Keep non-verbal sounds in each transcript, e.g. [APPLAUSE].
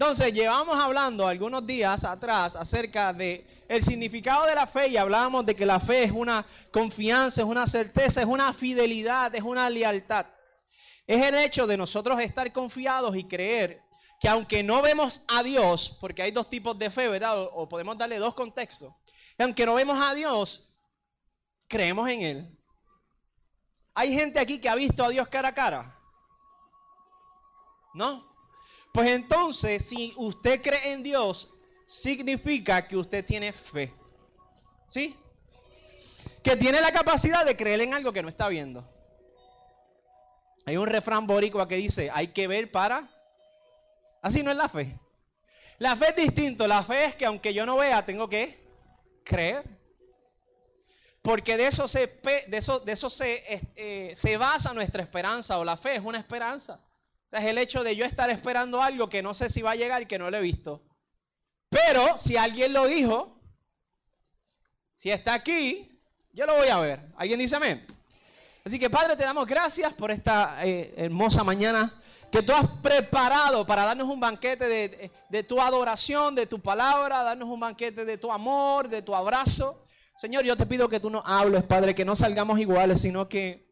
Entonces, llevamos hablando algunos días atrás acerca de el significado de la fe y hablábamos de que la fe es una confianza, es una certeza, es una fidelidad, es una lealtad. Es el hecho de nosotros estar confiados y creer que aunque no vemos a Dios, porque hay dos tipos de fe, ¿verdad? O, podemos darle dos contextos. aunque no vemos a Dios, creemos en Él. Hay gente aquí que ha visto a Dios cara a cara. ¿No? Pues entonces, si usted cree en Dios, significa que usted tiene fe. ¿Sí? Que tiene la capacidad de creer en algo que no está viendo. Hay un refrán boricua que dice, hay que ver para... Así no es la fe. La fe es distinto. La fe es que aunque yo no vea, tengo que creer. Porque de eso se, de eso, de eso se, eh, se basa nuestra esperanza o la fe es una esperanza. O sea, es el hecho de yo estar esperando algo que no sé si va a llegar y que no lo he visto. Pero si alguien lo dijo, si está aquí, yo lo voy a ver. ¿Alguien dice amén? Así que Padre, te damos gracias por esta eh, hermosa mañana que tú has preparado para darnos un banquete de, de, tu adoración, de tu palabra, darnos un banquete de tu amor, de tu abrazo. Señor, yo te pido que tú nos hables, Padre, que no salgamos iguales, sino que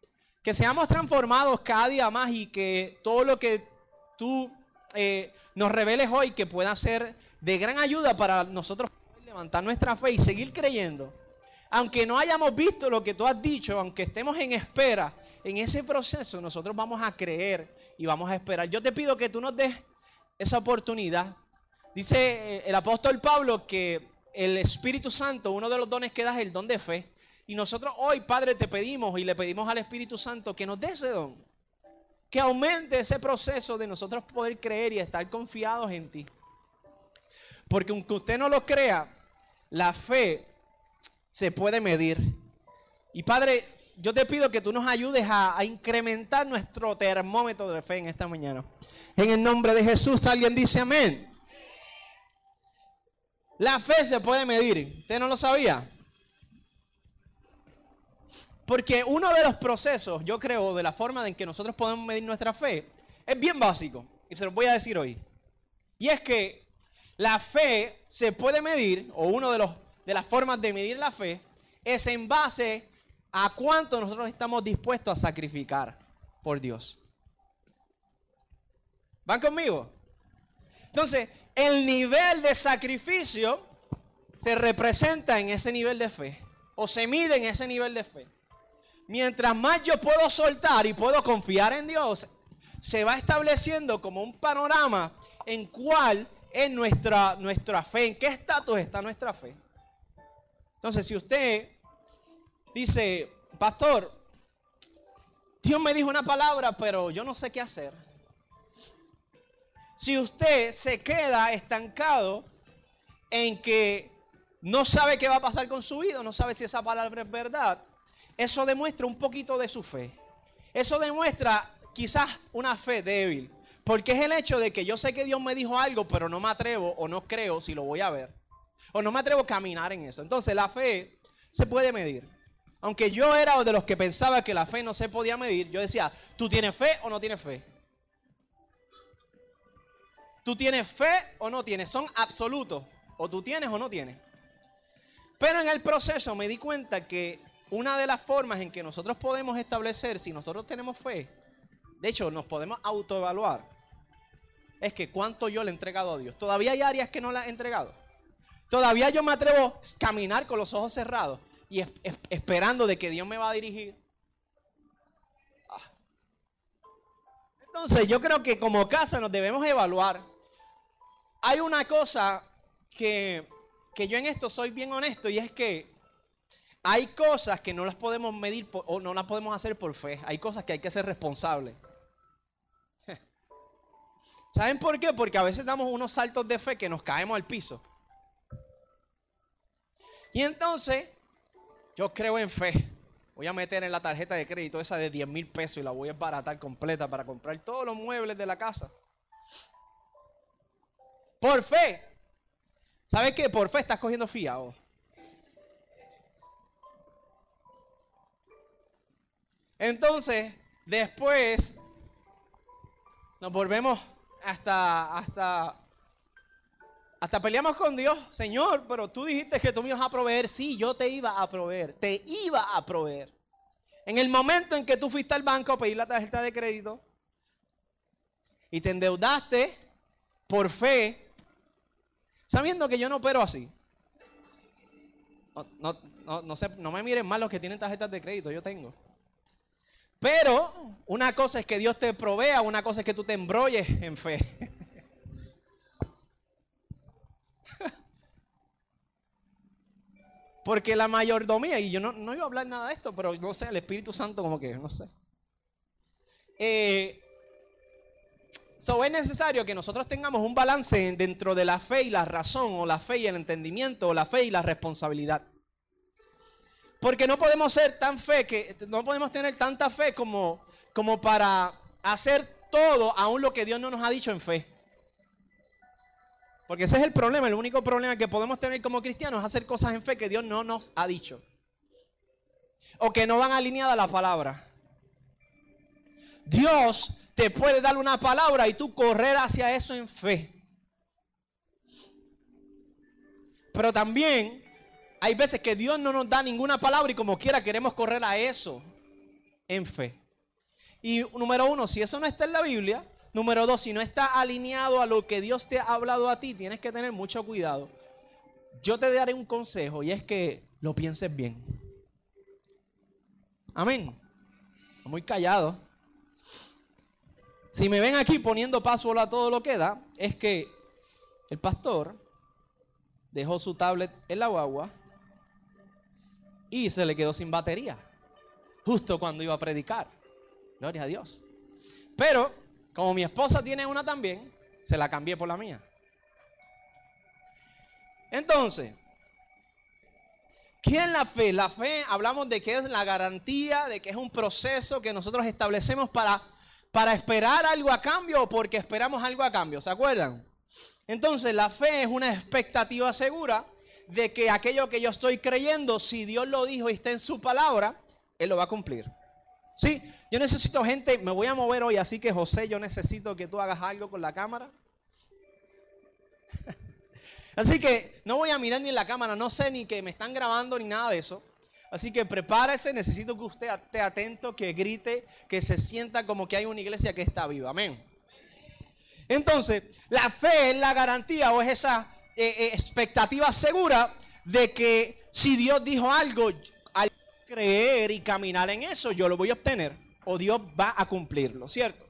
que seamos transformados cada día más y que todo lo que tú eh, nos reveles hoy que pueda ser de gran ayuda para nosotros levantar nuestra fe y seguir creyendo. Aunque no hayamos visto lo que tú has dicho, aunque estemos en espera, en ese proceso nosotros vamos a creer y vamos a esperar. Yo te pido que tú nos des esa oportunidad. Dice eh, el apóstol Pablo que el Espíritu Santo, uno de los dones que da es el don de fe. Y nosotros hoy, Padre, te pedimos y le pedimos al Espíritu Santo que nos dé ese don. Que aumente ese proceso de nosotros poder creer y estar confiados en ti. Porque aunque usted no lo crea, la fe se puede medir. Y Padre, yo te pido que tú nos ayudes a, incrementar nuestro termómetro de fe en esta mañana. En el nombre de Jesús, alguien dice amén. La fe se puede medir. ¿Usted no lo sabía? Porque uno de los procesos, yo creo, de la forma en que nosotros podemos medir nuestra fe, es bien básico. Y se lo voy a decir hoy. Y es que la fe se puede medir, o uno de, los, de las formas de medir la fe, es en base a cuánto nosotros estamos dispuestos a sacrificar por Dios. ¿Van conmigo? Entonces, el nivel de sacrificio se representa en ese nivel de fe, o se mide en ese nivel de fe mientras más yo puedo soltar y puedo confiar en Dios, se va estableciendo como un panorama en cuál es nuestra, nuestra fe, en qué estatus está nuestra fe. Entonces, si usted dice, pastor, Dios me dijo una palabra, pero yo no sé qué hacer. Si usted se queda estancado en que no sabe qué va a pasar con su vida, no sabe si esa palabra es verdad, eso demuestra un poquito de su fe. Eso demuestra quizás una fe débil. Porque es el hecho de que yo sé que Dios me dijo algo, pero no me atrevo o no creo si lo voy a ver. O no me atrevo a caminar en eso. Entonces la fe se puede medir. Aunque yo era de los que pensaba que la fe no se podía medir, yo decía, ¿tú tienes fe o no tienes fe? ¿Tú tienes fe o no tienes? Son absolutos. O tú tienes o no tienes. Pero en el proceso me di cuenta que una de las formas en que nosotros podemos establecer si nosotros tenemos fe, de hecho nos podemos autoevaluar, es que cuánto yo le he entregado a Dios. Todavía hay áreas que no le he entregado. Todavía yo me atrevo a caminar con los ojos cerrados y esperando de que Dios me va a dirigir. Ah. Entonces yo creo que como casa nos debemos evaluar. Hay una cosa que, que yo en esto soy bien honesto y es que hay cosas que no las podemos medir o no las podemos hacer por fe. Hay cosas que hay que ser responsables. [LAUGHS] ¿Saben por qué? Porque a veces damos unos saltos de fe que nos caemos al piso. Y entonces, yo creo en fe. Voy a meter en la tarjeta de crédito esa de 10 mil pesos y la voy a baratar completa para comprar todos los muebles de la casa. Por fe. ¿Sabes qué? Por fe estás cogiendo fiado. Entonces, después nos volvemos hasta, hasta Hasta peleamos con Dios, Señor, pero tú dijiste que tú me ibas a proveer. Sí, yo te iba a proveer, te iba a proveer. En el momento en que tú fuiste al banco a pedir la tarjeta de crédito y te endeudaste por fe, sabiendo que yo no opero así. No, no, no, no me miren mal los que tienen tarjetas de crédito, yo tengo. Pero una cosa es que Dios te provea, una cosa es que tú te embrolles en fe. Porque la mayordomía, y yo no, no, iba a hablar nada de esto, pero no sé, el Espíritu Santo como que, no sé. Eh, es necesario que nosotros tengamos un balance dentro de la fe y la razón, o la fe y el entendimiento, o la fe y la responsabilidad. Porque no podemos ser tan fe que, no podemos tener tanta fe como, como para hacer todo aún lo que Dios no nos ha dicho en fe. Porque ese es el problema, el único problema que podemos tener como cristianos es hacer cosas en fe que Dios no nos ha dicho. O que no van alineadas a la palabra. Dios te puede dar una palabra y tú correr hacia eso en fe. Pero también hay veces que Dios no nos da ninguna palabra y como quiera queremos correr a eso en fe. Y número uno, si eso no está en la Biblia, Número dos, si no está alineado a lo que Dios te ha hablado a ti, tienes que tener mucho cuidado. Yo te daré un consejo y es que lo pienses bien. Amén. Muy callado. Si me ven aquí poniendo paso a todo lo que da, es que el pastor dejó su tablet en la guagua y se le quedó sin batería. Justo cuando iba a predicar. Gloria a Dios. Pero como mi esposa tiene una también, se la cambié por la mía. Entonces, ¿qué es la fe? La fe, hablamos de que es la garantía, de que es un proceso que nosotros establecemos para, para esperar algo a cambio o porque esperamos algo a cambio. ¿Se acuerdan? Entonces, la fe es una expectativa segura de que aquello que yo estoy creyendo, si Dios lo dijo y está en su palabra, Él lo va a cumplir. Sí, yo necesito gente, me voy a mover hoy, así que José, yo necesito que tú hagas algo con la cámara. [LAUGHS] así que no voy a mirar ni en la cámara, no sé ni que me están grabando ni nada de eso. Así que prepárese, necesito que usted esté atento, que grite, que se sienta como que hay una iglesia que está viva. Amén. Entonces, la fe es la garantía o es esa eh, eh, expectativa segura de que si Dios dijo algo, creer y caminar en eso, yo lo voy a obtener o Dios va a cumplirlo, ¿cierto?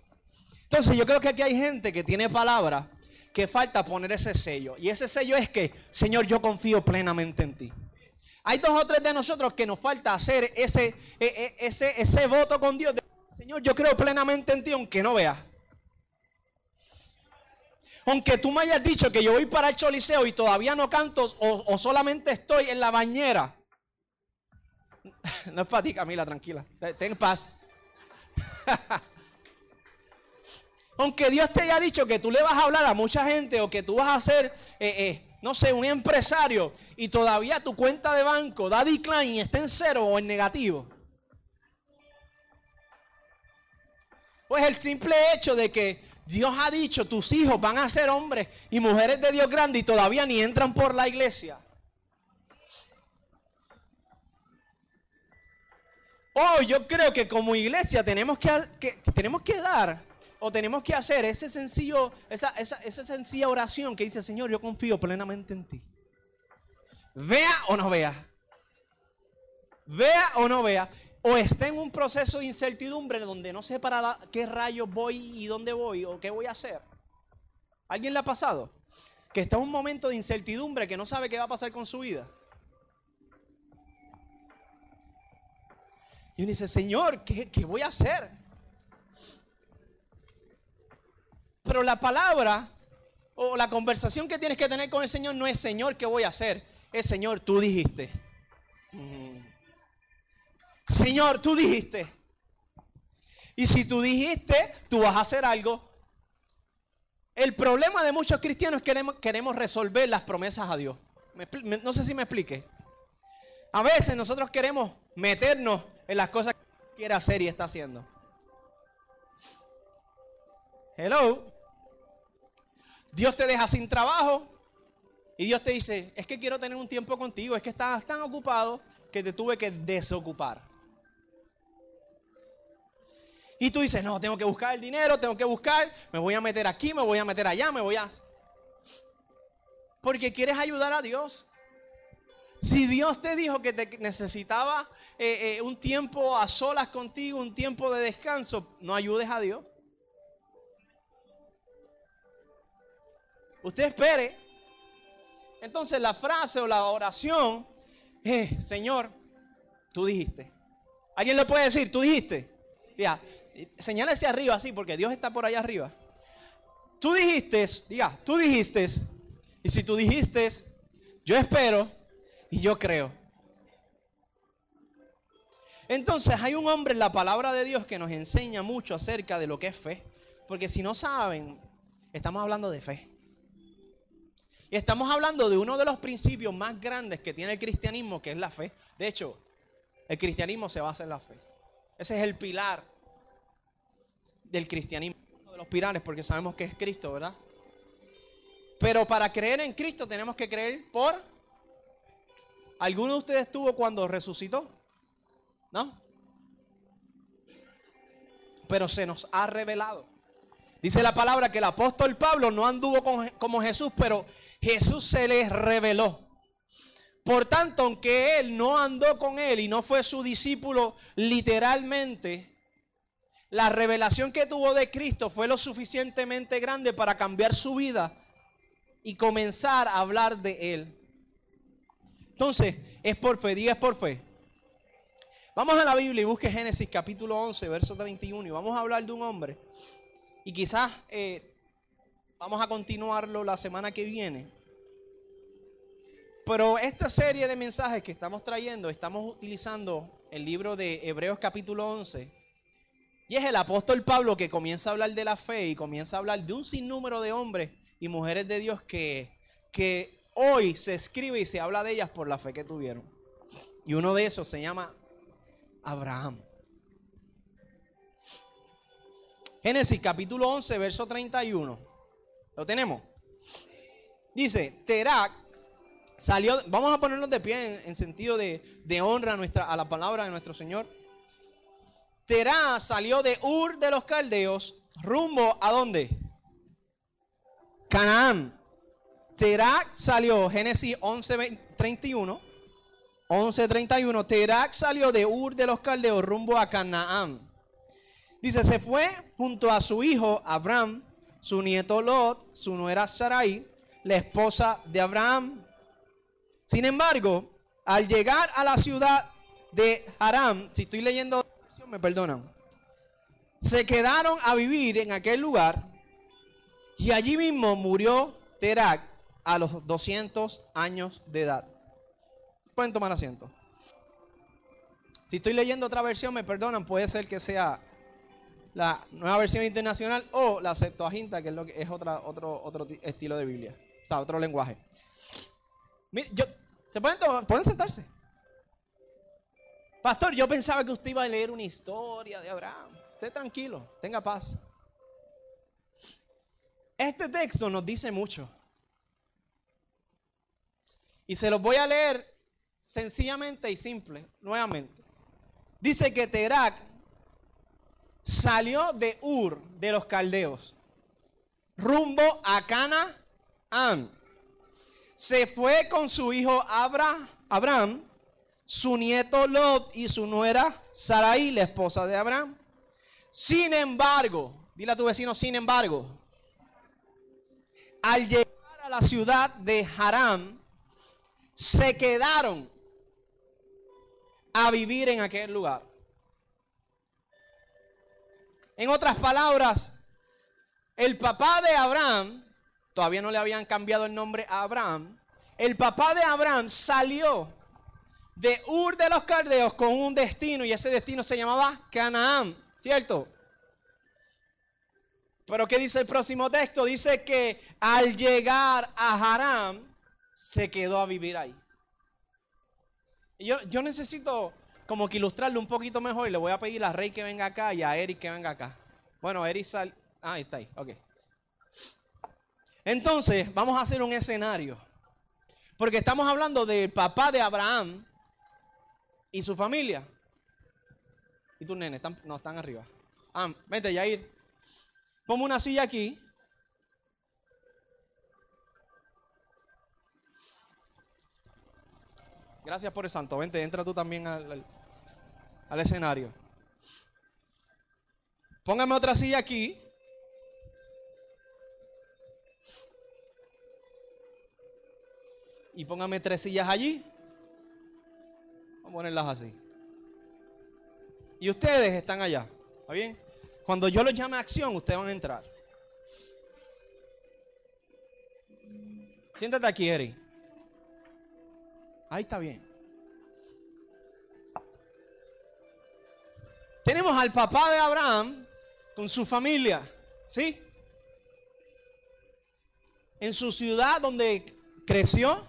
Entonces yo creo que aquí hay gente que tiene palabra que falta poner ese sello. Y ese sello es que, Señor, yo confío plenamente en ti. Hay dos o tres de nosotros que nos falta hacer ese, e, e, ese, ese voto con Dios. Señor, yo creo plenamente en ti, aunque no veas. Aunque tú me hayas dicho que yo voy para el choliseo y todavía no canto o, o solamente estoy en la bañera. [LAUGHS] No es para ti, Camila, tranquila. Ten paz. [LAUGHS] Aunque Dios te haya dicho que tú le vas a hablar a mucha gente o que tú vas a ser, eh, eh, no sé, un empresario y todavía tu cuenta de banco da decline y está en cero o en negativo. Pues el simple hecho de que Dios ha dicho tus hijos van a ser hombres y mujeres de Dios grande y todavía ni entran por la iglesia. Oh, yo creo que como iglesia tenemos que, tenemos que dar o tenemos que hacer ese sencillo, esa, esa, esa sencilla oración que dice, Señor, yo confío plenamente en ti. Vea o no vea. Vea o no vea. O esté en un proceso de incertidumbre donde no sé para qué rayos voy y dónde voy o qué voy a hacer. ¿Alguien le ha pasado? Que está en un momento de incertidumbre que no sabe qué va a pasar con su vida. Y uno dice, Señor, ¿qué, voy a hacer? Pero la palabra o la conversación que tienes que tener con el Señor no es Señor, ¿qué voy a hacer? Es Señor, tú dijiste. Mm. Señor, tú dijiste. Y si tú dijiste, tú vas a hacer algo. El problema de muchos cristianos es que queremos, resolver las promesas a Dios. no sé si me explique. A veces nosotros queremos meternos en las cosas que quiere hacer y está haciendo. Hello. Dios te deja sin trabajo Y Dios te dice, es que quiero tener un tiempo contigo, es que estás tan ocupado que te tuve que desocupar. Y tú dices, no, tengo que buscar el dinero, tengo que buscar, me voy a meter aquí, me voy a meter allá, me voy a... Porque quieres ayudar a Dios. Si Dios te dijo que te necesitaba eh, eh, un tiempo a solas contigo, un tiempo de descanso, no ayudes a Dios. Usted espere. Entonces la frase o la oración es, Señor, tú dijiste. ¿Alguien le puede decir, tú dijiste? Ya, señala hacia arriba así, porque Dios está por allá arriba. Tú dijiste, diga, tú dijiste, y si tú dijiste, yo espero y yo creo. Entonces hay un hombre en la palabra de Dios que nos enseña mucho acerca de lo que es fe. Porque si no saben, estamos hablando de fe. Y estamos hablando de uno de los principios más grandes que tiene el cristianismo, que es la fe. De hecho, el cristianismo se basa en la fe. Ese es el pilar del cristianismo. Uno de los pilares, porque sabemos que es Cristo, ¿verdad? Pero para creer en Cristo tenemos que creer por... ¿Alguno de ustedes estuvo cuando resucitó? ¿No? Pero se nos ha revelado. Dice la palabra que el apóstol Pablo no anduvo como Jesús, pero Jesús se les reveló. Por tanto, aunque él no andó con él y no fue su discípulo literalmente, la revelación que tuvo de Cristo fue lo suficientemente grande para cambiar su vida y comenzar a hablar de él. Entonces, es por fe, diga es por fe. Vamos a la Biblia y busque Génesis capítulo 11, verso 31 y vamos a hablar de un hombre. Y quizás eh, vamos a continuarlo la semana que viene. Pero esta serie de mensajes que estamos trayendo, estamos utilizando el libro de Hebreos capítulo 11. Y es el apóstol Pablo que comienza a hablar de la fe y comienza a hablar de un sinnúmero de hombres y mujeres de Dios que, que hoy se escribe y se habla de ellas por la fe que tuvieron. Y uno de esos se llama Abraham. Génesis capítulo 11, verso 31. ¿Lo tenemos? Dice, Terak salió, vamos a ponernos de pie en, sentido de, honra a, nuestra, a la palabra de nuestro Señor. Terak salió de Ur de los Caldeos rumbo a dónde? Canaán. Terak salió, Génesis 11, 31. 11:31, Terak salió de Ur de los Caldeos rumbo a Canaán. Dice, se fue junto a su hijo Abraham, su nieto Lot, su nuera Sarai, la esposa de Abraham. Sin embargo, al llegar a la ciudad de Haram, si estoy leyendo, me perdonan, se quedaron a vivir en aquel lugar y allí mismo murió Terak a los 200 años de edad. Pueden tomar asiento. Si estoy leyendo otra versión, me perdonan, puede ser que sea la nueva versión internacional o la Septuaginta, que es, lo que es otra, otro, otro estilo de Biblia, o sea, otro lenguaje. Mire, yo, ¿se pueden, pueden sentarse? Pastor, yo pensaba que usted iba a leer una historia de Abraham. Esté tranquilo, tenga paz. Este texto nos dice mucho. Y se los voy a leer sencillamente y simple, nuevamente. Dice que Terak salió de Ur, de los caldeos, rumbo a Canaán. Se fue con su hijo Abraham, su nieto Lot y su nuera Sarai, la esposa de Abraham. Sin embargo, dile a tu vecino, sin embargo, al llegar a la ciudad de Haram, se quedaron a vivir en aquel lugar. En otras palabras, el papá de Abraham, todavía no le habían cambiado el nombre a Abraham, el papá de Abraham salió de Ur de los Caldeos con un destino y ese destino se llamaba Canaán, ¿cierto? Pero ¿qué dice el próximo texto? Dice que al llegar a Haram se quedó a vivir ahí. Yo, yo necesito como que ilustrarlo un poquito mejor y le voy a pedir a Rey que venga acá y a Eric que venga acá. Bueno, Eric sal... Ah, ahí está ahí, ok. Entonces, vamos a hacer un escenario. Porque estamos hablando del papá de Abraham y su familia. Y tus nenes, están, no, están arriba. Ah, vente, Yair. Ponme una silla aquí. Gracias por el santo. Vente, entra tú también al- al escenario. Póngame otra silla aquí. Y póngame tres sillas allí. Vamos a ponerlas así. Y ustedes están allá. ¿Está bien? Cuando yo los llame a acción, ustedes van a entrar. Siéntate aquí, Eri. Ahí está bien. Tenemos al papá de Abraham con su familia, ¿sí? En su ciudad donde creció,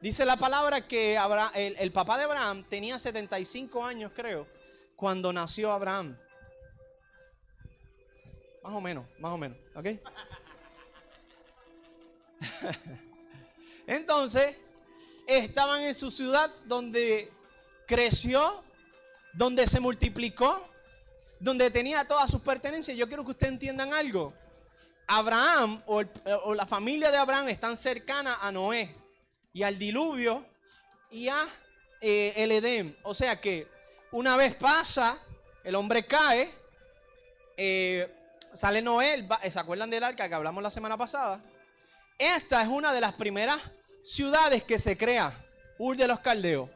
dice la palabra que el, papá de Abraham tenía 75 años, creo, cuando nació Abraham. Más o menos, más o menos, ¿ok? [LAUGHS] Entonces, estaban en su ciudad donde creció, donde se multiplicó, donde tenía todas sus pertenencias. Yo quiero que ustedes entiendan algo. Abraham o, o la familia de Abraham están cercanas a Noé y al diluvio y a eh, el Edén. O sea que una vez pasa, el hombre cae, eh, sale Noé, ba- ¿se acuerdan del arca que hablamos la semana pasada? Esta es una de las primeras ciudades que se crea, Ur de los Caldeos.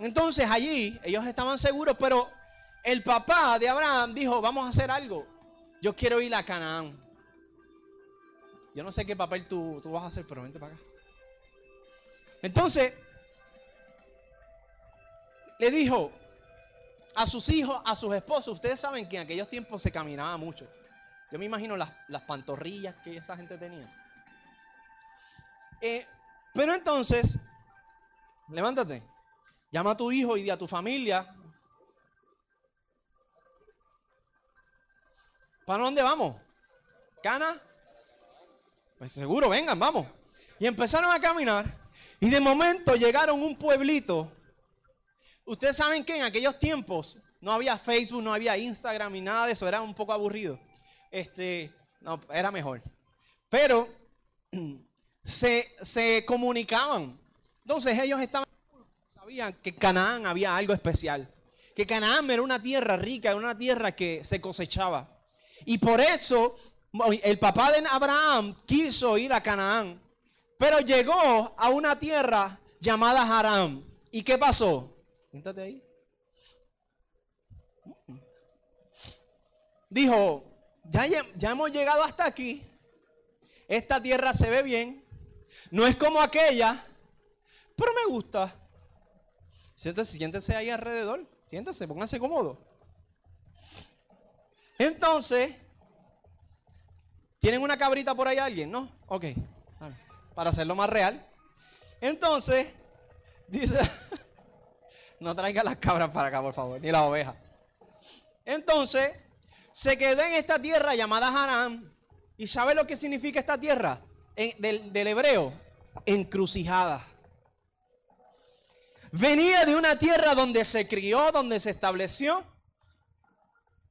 Entonces allí ellos estaban seguros, pero el papá de Abraham dijo, vamos a hacer algo. Yo quiero ir a Canaán. Yo no sé qué papel tú, tú vas a hacer, pero vente para acá. Entonces, le dijo a sus hijos, a sus esposos, ustedes saben que en aquellos tiempos se caminaba mucho. Yo me imagino las, las pantorrillas que esa gente tenía. Eh, pero entonces, levántate, llama a tu hijo y di a tu familia. ¿Para dónde vamos? ¿Cana? Pues seguro, vengan, vamos. Y empezaron a caminar. Y de momento llegaron a un pueblito. Ustedes saben que en aquellos tiempos no había Facebook, no había Instagram ni nada de eso. Era un poco aburrido. Este, no, era mejor. Pero [CLEARS THROAT] se, se comunicaban. Entonces ellos estaban, sabían que Canaán había algo especial. Que Canaán era una tierra rica, era una tierra que se cosechaba. Y por eso el papá de Abraham quiso ir a Canaán. Pero llegó a una tierra llamada Haram. ¿Y qué pasó? Siéntate ahí. Dijo, ya, ya hemos llegado hasta aquí. Esta tierra se ve bien. No es como aquella, pero me gusta. Siéntese, siéntese ahí alrededor. Siéntese, pónganse cómodo. Entonces, ¿tienen una cabrita por ahí alguien? ¿No? Ok. Para hacerlo más real. Entonces, [LAUGHS] dice, no traiga las cabras para acá, por favor, ni las ovejas. Entonces, se quedó en esta tierra llamada Haram. ¿Y sabe lo que significa esta tierra? Del, del hebreo, encrucijada. Venía de una tierra donde se crió, donde se estableció.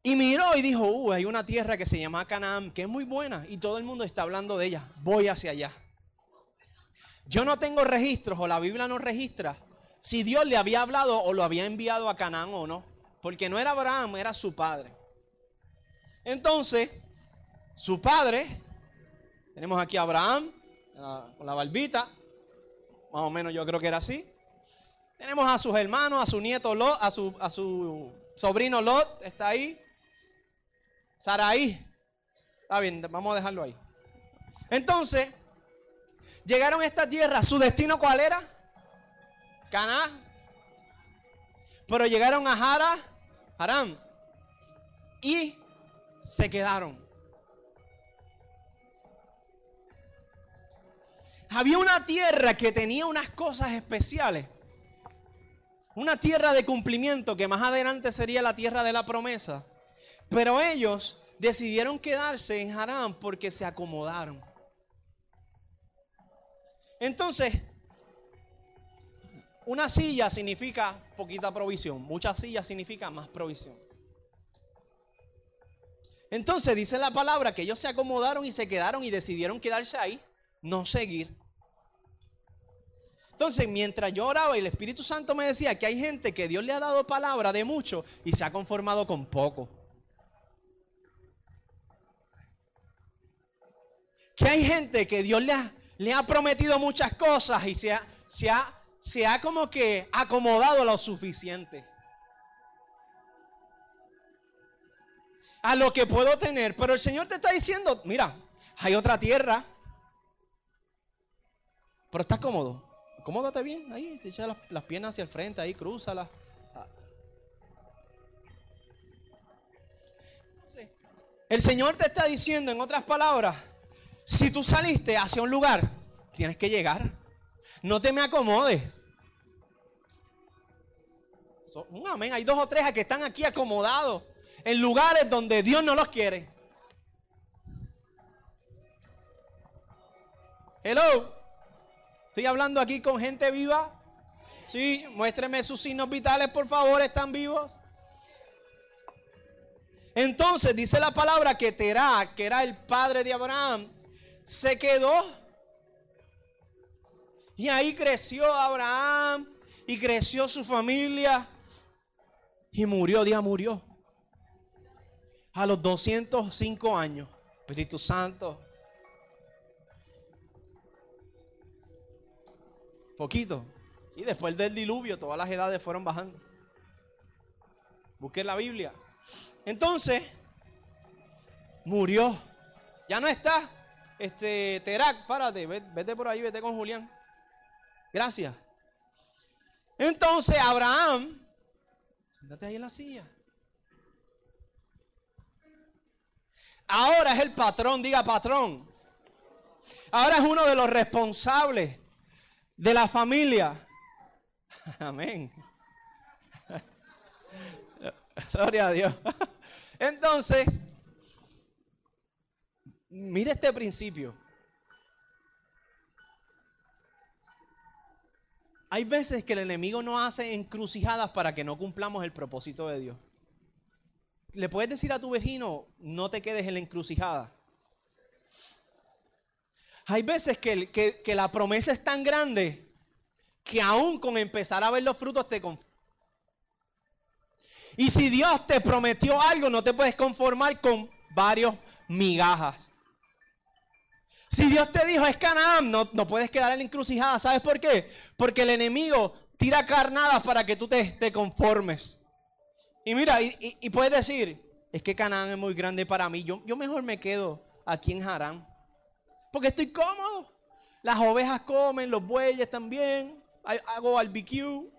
Y miró y dijo, uh, hay una tierra que se llama Canaán, que es muy buena y todo el mundo está hablando de ella. Voy hacia allá. Yo no tengo registros o la Biblia no registra si Dios le había hablado o lo había enviado a Canaán o no. Porque no era Abraham, era su padre. Entonces, su padre, tenemos aquí a Abraham, con la barbita, más o menos yo creo que era así. Tenemos a sus hermanos, a su nieto Lot, a su, a su sobrino Lot, está ahí. Saraí. Está bien, vamos a dejarlo ahí. Entonces, llegaron a esta tierra. ¿Su destino cuál era? Caná. Pero llegaron a Jara, Haram. Y se quedaron. Había una tierra que tenía unas cosas especiales. Una tierra de cumplimiento que más adelante sería la tierra de la promesa. Pero ellos decidieron quedarse en Harán porque se acomodaron. Entonces, una silla significa poquita provisión, muchas sillas significa más provisión. Entonces dice la palabra que ellos se acomodaron y se quedaron y decidieron quedarse ahí, no seguir. Entonces, mientras yo oraba y el Espíritu Santo me decía que hay gente que Dios le ha dado palabra de mucho y se ha conformado con poco. Que hay gente que Dios le ha, le ha prometido muchas cosas y se ha, se ha se ha como que acomodado lo suficiente. A lo que puedo tener. Pero el Señor te está diciendo, mira, hay otra tierra. Pero estás cómodo. Acomódate bien ahí, se echa las, piernas hacia el frente, ahí, crúzalas. El Señor te está diciendo, en otras palabras, si tú saliste hacia un lugar, tienes que llegar. No te me acomodes. un amén. Hay dos o tres que están aquí acomodados en lugares donde Dios no los quiere. Hello. Estoy hablando aquí con gente viva. Sí, muéstreme sus signos vitales, por favor, están vivos. Entonces dice la palabra que Terá, que era el padre de Abraham, se quedó y ahí creció Abraham y creció su familia. Y murió, día murió. A los 205 años. Espíritu Santo. Poquito. Y después del diluvio, todas las edades fueron bajando. Busqué la Biblia. Entonces, murió. Ya no está. Este, Terak, párate, vete por ahí, vete con Julián. Gracias. Entonces Abraham, siéntate ahí en la silla. Ahora es el patrón, diga patrón. Ahora es uno de los responsables de la familia. [LAUGHS] Amén. [LAUGHS] Gloria a Dios. Entonces, mire este principio. Hay veces que el enemigo nos hace encrucijadas para que no cumplamos el propósito de Dios. Le puedes decir a tu vecino, no te quedes en la encrucijada. Hay veces que, que, la promesa es tan grande que aún con empezar a ver los frutos te conformas. Y si Dios te prometió algo, no te puedes conformar con varios migajas. Si Dios te dijo es Canaán, no, puedes quedar en la encrucijada. ¿Sabes por qué? Porque el enemigo tira carnadas para que tú te, te conformes. Y mira, y, puedes decir, es que Canaán es muy grande para mí. Yo, yo mejor me quedo aquí en Harán. Porque estoy cómodo. Las ovejas comen, los bueyes también. Hago barbecue.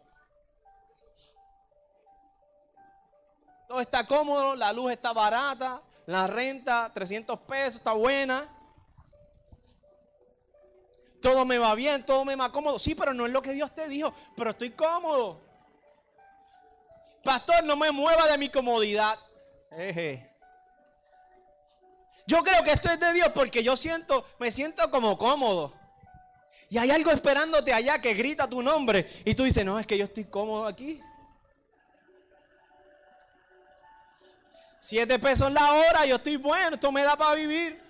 Todo está cómodo, la luz está barata, la renta, 300 pesos, está buena todo me va bien, todo me va cómodo. Sí, pero no es lo que Dios te dijo, pero estoy cómodo. Pastor, no me mueva de mi comodidad. Yo creo que esto es de Dios porque yo siento, me siento como cómodo. Y hay algo esperándote allá que grita tu nombre. Y tú dices, no, es que yo estoy cómodo aquí. Siete pesos la hora, yo estoy bueno, esto me da para vivir.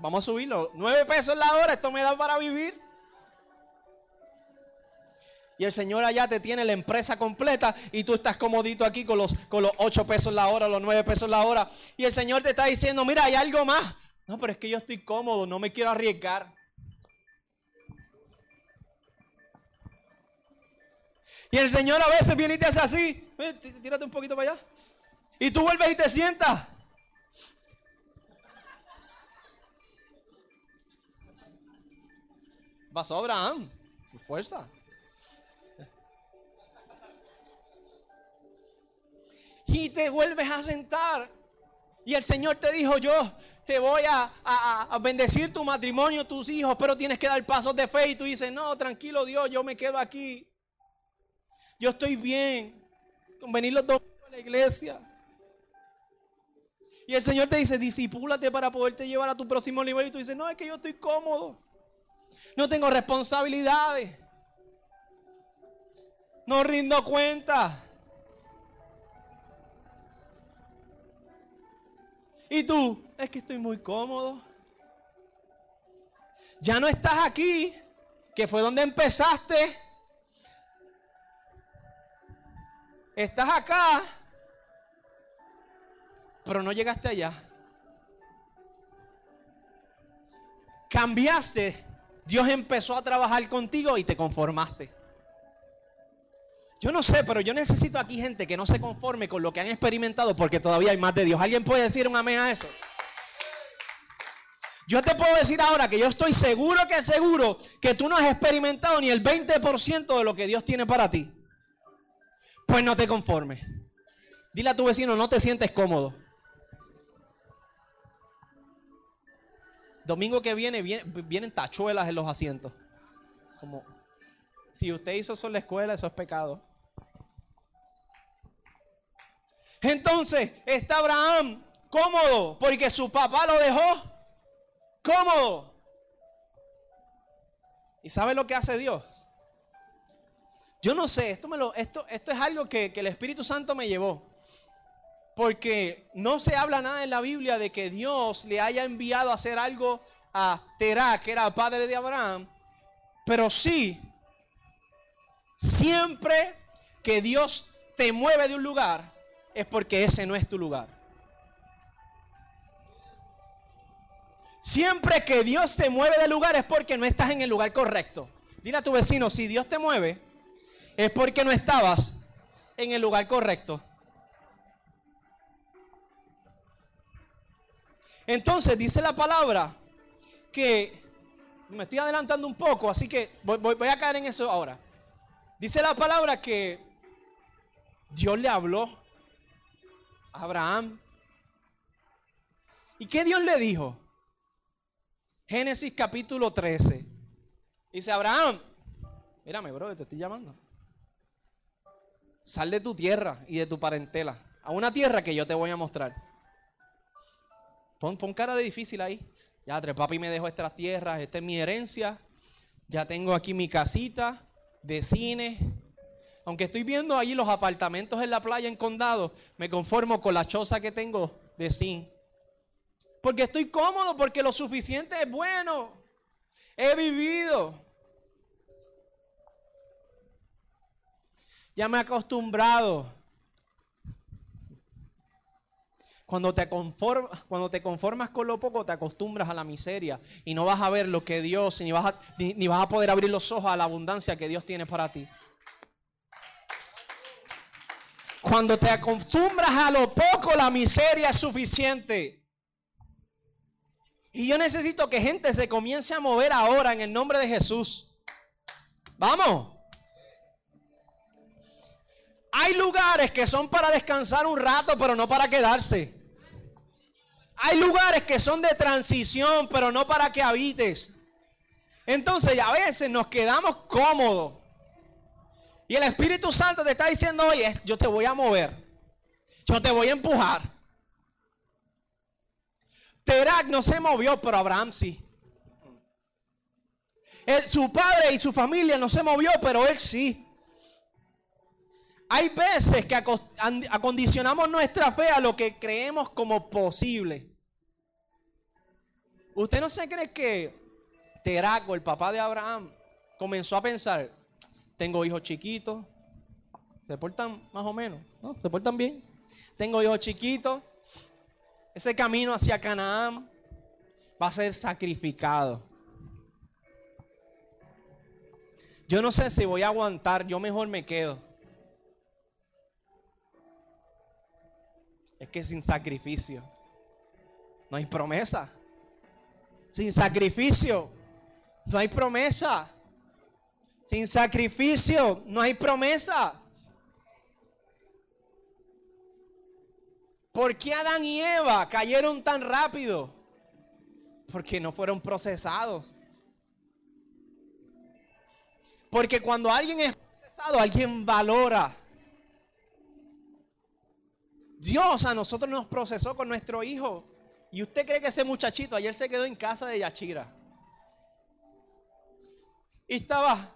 Vamos a subirlo. Nueve pesos la hora, esto me da para vivir. Y el Señor allá te tiene la empresa completa y tú estás comodito aquí con los, con los 8 pesos la hora, los nueve pesos la hora. Y el Señor te está diciendo, mira, hay algo más. No, pero es que yo estoy cómodo, no me quiero arriesgar. Y el Señor a veces viene y te hace así. Tírate un poquito para allá. Y tú vuelves y te sientas. Pasó Abraham, fuerza. Y te vuelves a sentar. Y el Señor te dijo, yo te voy a, a, bendecir tu matrimonio, tus hijos, pero tienes que dar pasos de fe. Y tú dices, no, tranquilo Dios, yo me quedo aquí. Yo estoy bien con venir los dos a la iglesia. Y el Señor te dice, disipúlate para poderte llevar a tu próximo nivel. Y tú dices, no, es que yo estoy cómodo. No tengo responsabilidades. No rindo cuenta. Y tú, es que estoy muy cómodo. Ya no estás aquí, que fue donde empezaste. Estás acá, pero no llegaste allá. Cambiaste, Dios empezó a trabajar contigo y te conformaste. Yo no sé, pero yo necesito aquí gente que no se conforme con lo que han experimentado porque todavía hay más de Dios. ¿Alguien puede decir un amén a eso? Yo te puedo decir ahora que yo estoy seguro que seguro que tú no has experimentado ni el 20% de lo que Dios tiene para ti. Pues no te conformes. Dile a tu vecino, no te sientes cómodo. Domingo que viene, vienen tachuelas en los asientos. Como si usted hizo eso en la escuela, eso es pecado. Entonces está Abraham cómodo porque su papá lo dejó cómodo. ¿Y sabe lo que hace Dios? Yo no sé, esto, esto, esto es algo que, que el Espíritu Santo me llevó. Porque no se habla nada en la Biblia de que Dios le haya enviado a hacer algo a Terá, que era padre de Abraham. Pero sí, siempre que Dios te mueve de un lugar, es porque ese no es tu lugar. Siempre que Dios te mueve de lugar es porque no estás en el lugar correcto. Dile a tu vecino, si Dios te mueve, es porque no estabas en el lugar correcto. Entonces dice la palabra que, me estoy adelantando un poco, así que voy, a caer en eso ahora. Dice la palabra que Dios le habló a Abraham. ¿Y qué Dios le dijo? Génesis capítulo 13. Dice Abraham, mírame, bro, te estoy llamando. Sal de tu tierra y de tu parentela a una tierra que yo te voy a mostrar. Pon, cara de difícil ahí. Ya, tres papi me dejó estas tierras, esta es mi herencia. Ya tengo aquí mi casita de cine. Aunque estoy viendo ahí los apartamentos en la playa en condado, me conformo con la choza que tengo de cine. Porque estoy cómodo, porque lo suficiente es bueno. He vivido. Ya me he acostumbrado. Cuando te, conformas, con lo poco, te acostumbras a la miseria y no vas a ver lo que Dios, ni vas a, ni vas a poder abrir los ojos a la abundancia que Dios tiene para ti. Cuando te acostumbras a lo poco, la miseria es suficiente. Y yo necesito que gente se comience a mover ahora en el nombre de Jesús. Vamos. Hay lugares que son para descansar un rato, pero no para quedarse. Hay lugares que son de transición, pero no para que habites. Entonces a veces nos quedamos cómodos. Y el Espíritu Santo te está diciendo, oye, yo te voy a mover. Yo te voy a empujar. Terak no se movió, pero Abraham sí. su padre y su familia no se movió, pero él sí. Hay veces que acondicionamos nuestra fe a lo que creemos como posible. ¿Usted no se cree que Terak el papá de Abraham, comenzó a pensar, tengo hijos chiquitos, se portan más o menos, ¿no? Se portan bien. Tengo hijos chiquitos, ese camino hacia Canaán va a ser sacrificado. Yo no sé si voy a aguantar, yo mejor me quedo. Es que sin sacrificio no hay promesa. Sin sacrificio no hay promesa. Sin sacrificio no hay promesa. ¿Por qué Adán y Eva cayeron tan rápido? Porque no fueron procesados. Porque cuando alguien es procesado, alguien valora. Dios a nosotros nos procesó con nuestro hijo. Y usted cree que ese muchachito ayer se quedó en casa de Yachira. Y estaba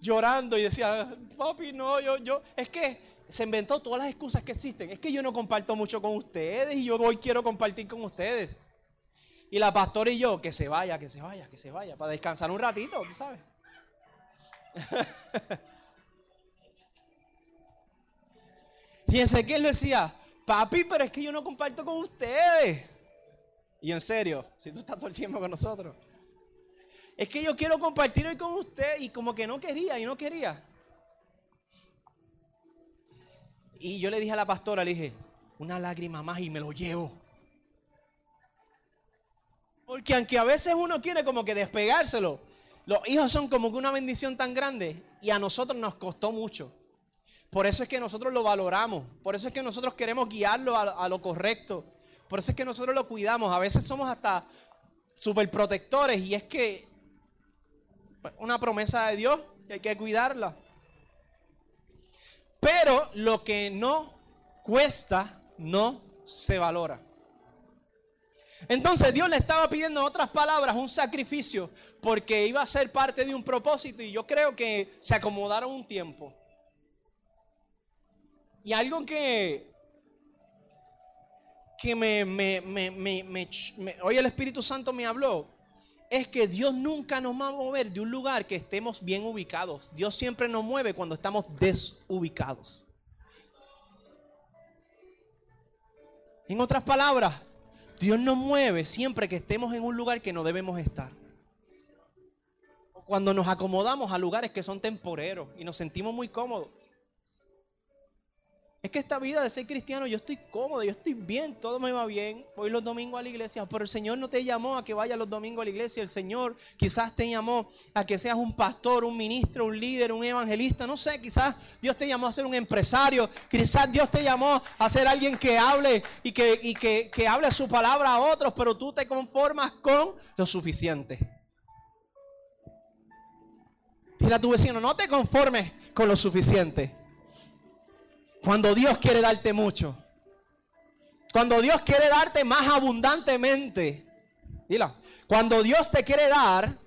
llorando y decía, papi, no, yo, yo, es que se inventó todas las excusas que existen. Es que yo no comparto mucho con ustedes y yo hoy quiero compartir con ustedes. Y la pastora y yo, que se vaya, que se vaya, que se vaya, para descansar un ratito, tú sabes. [LAUGHS] y Ezequiel decía, papi, pero es que yo no comparto con ustedes. Y en serio, si tú estás todo el tiempo con nosotros. Es que yo quiero compartir hoy con usted y como que no quería y no quería. Y yo le dije a la pastora, le dije, una lágrima más y me lo llevo. Porque aunque a veces uno quiere como que despegárselo, los hijos son como que una bendición tan grande y a nosotros nos costó mucho. Por eso es que nosotros lo valoramos, por eso es que nosotros queremos guiarlo a, lo correcto, por eso es que nosotros lo cuidamos. A veces somos hasta super protectores y es que una promesa de Dios y hay que cuidarla. Pero lo que no cuesta no se valora. Entonces Dios le estaba pidiendo en otras palabras un sacrificio porque iba a ser parte de un propósito y yo creo que se acomodaron un tiempo. Y algo que, que me, hoy el Espíritu Santo me habló es que Dios nunca nos va a mover de un lugar que estemos bien ubicados. Dios siempre nos mueve cuando estamos desubicados. En otras palabras, Dios nos mueve siempre que estemos en un lugar que no debemos estar. Cuando nos acomodamos a lugares que son temporeros y nos sentimos muy cómodos. Es que esta vida de ser cristiano, yo estoy cómodo, yo estoy bien, todo me va bien. Voy los domingos a la iglesia, pero el Señor no te llamó a que vayas los domingos a la iglesia. El Señor quizás te llamó a que seas un pastor, un ministro, un líder, un evangelista. No sé, quizás Dios te llamó a ser un empresario. Quizás Dios te llamó a ser alguien que hable y que, que, que hable su palabra a otros, pero tú te conformas con lo suficiente. Dile a tu vecino, no te conformes con lo suficiente. Cuando Dios quiere darte mucho. Cuando Dios quiere darte más abundantemente. Dila. Cuando Dios te quiere dar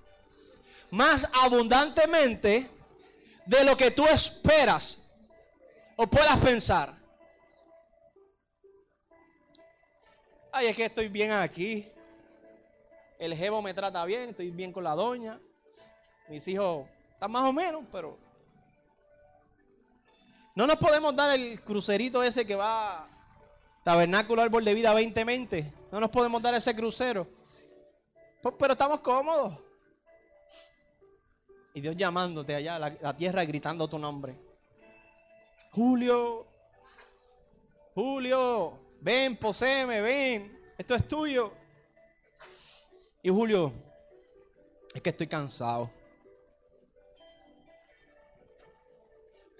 más abundantemente de lo que tú esperas o puedas pensar. Ay, es que estoy bien aquí. El jevo me trata bien, estoy bien con la doña. Mis hijos están más o menos, pero no nos podemos dar el crucerito ese que va Tabernáculo Árbol de Vida 2020. No nos podemos dar ese crucero. Pero estamos cómodos. Y Dios llamándote allá, la, la tierra gritando tu nombre. Julio, Julio, ven, poseeme, ven, esto es tuyo. Y Julio, es que estoy cansado.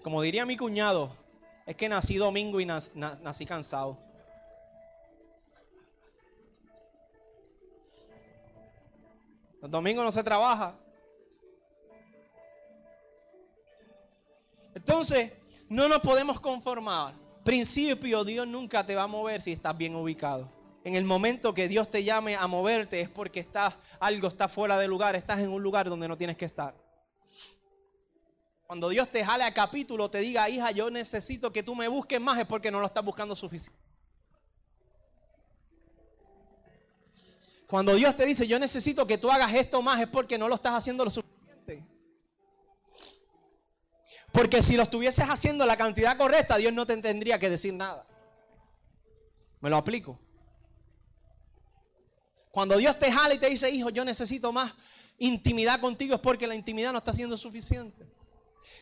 Como diría mi cuñado, es que nací domingo y nací, cansado. Los domingos no se trabaja. Entonces, no nos podemos conformar. Principio, Dios nunca te va a mover si estás bien ubicado. En el momento que Dios te llame a moverte es porque estás, algo está fuera de lugar, estás en un lugar donde no tienes que estar. Cuando Dios te jale a capítulo, te diga, hija, yo necesito que tú me busques más, es porque no lo estás buscando suficiente. Cuando Dios te dice, yo necesito que tú hagas esto más, es porque no lo estás haciendo lo suficiente. Porque si lo estuvieses haciendo la cantidad correcta, Dios no te tendría que decir nada. Me lo aplico. Cuando Dios te jala y te dice, hijo, yo necesito más intimidad contigo, es porque la intimidad no está siendo suficiente.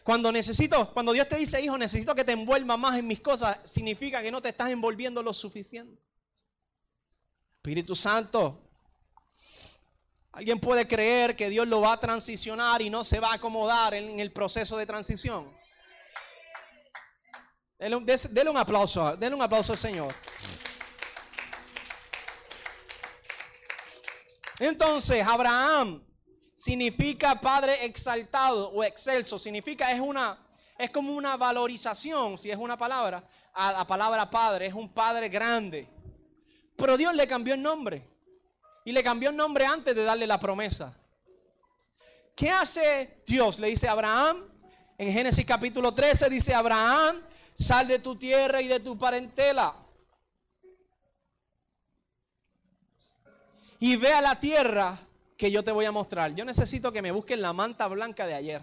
Cuando necesito, cuando Dios te dice, hijo, necesito que te envuelva más en mis cosas, significa que no te estás envolviendo lo suficiente. Espíritu Santo, ¿alguien puede creer que Dios lo va a transicionar y no se va a acomodar en, el proceso de transición? Dele un, aplauso, denle un aplauso al Señor. Entonces, Abraham significa padre exaltado o excelso. Significa es una, es como una valorización, si es una palabra, a la palabra padre, es un padre grande. Pero Dios le cambió el nombre. Y le cambió el nombre antes de darle la promesa. ¿Qué hace Dios? Le dice a Abraham, en Génesis capítulo 13 dice, Abraham, sal de tu tierra y de tu parentela. Y ve a la tierra que yo te voy a mostrar. Yo necesito que me busquen la manta blanca de ayer.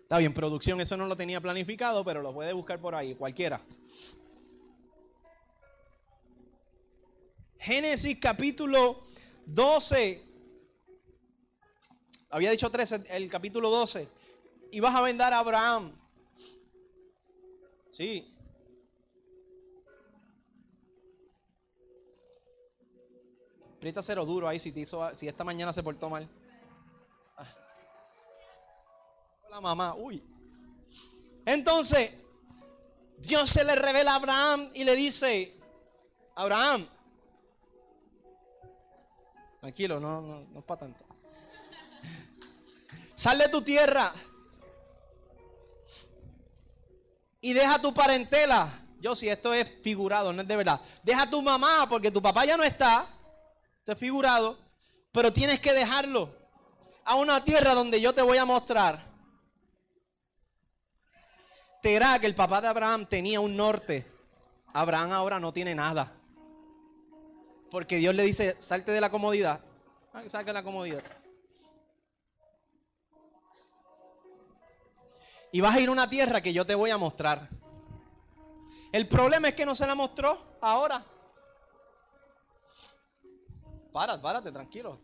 Está bien, producción, eso no lo tenía planificado, pero lo puede buscar por ahí, cualquiera. Génesis capítulo 12. Había dicho 13, el capítulo 12. Y vas a vendar a Abraham. Sí. Aprieta cero duro ahí si, te hizo, si esta mañana se portó mal la mamá, uy. Entonces, Dios se le revela a Abraham y le dice, Abraham, tranquilo, no, no, no es para tanto. [LAUGHS] Sal de tu tierra y deja tu parentela. Yo si esto es figurado, no es de verdad. Deja a tu mamá porque tu papá ya no está. Esto es figurado. Pero tienes que dejarlo a una tierra donde yo te voy a mostrar que el papá de Abraham, tenía un norte. Abraham ahora no tiene nada. Porque Dios le dice, salte de la comodidad. Ah, saque la comodidad. Y vas a ir a una tierra que yo te voy a mostrar. El problema es que no se la mostró ahora. Párate, párate, tranquilo.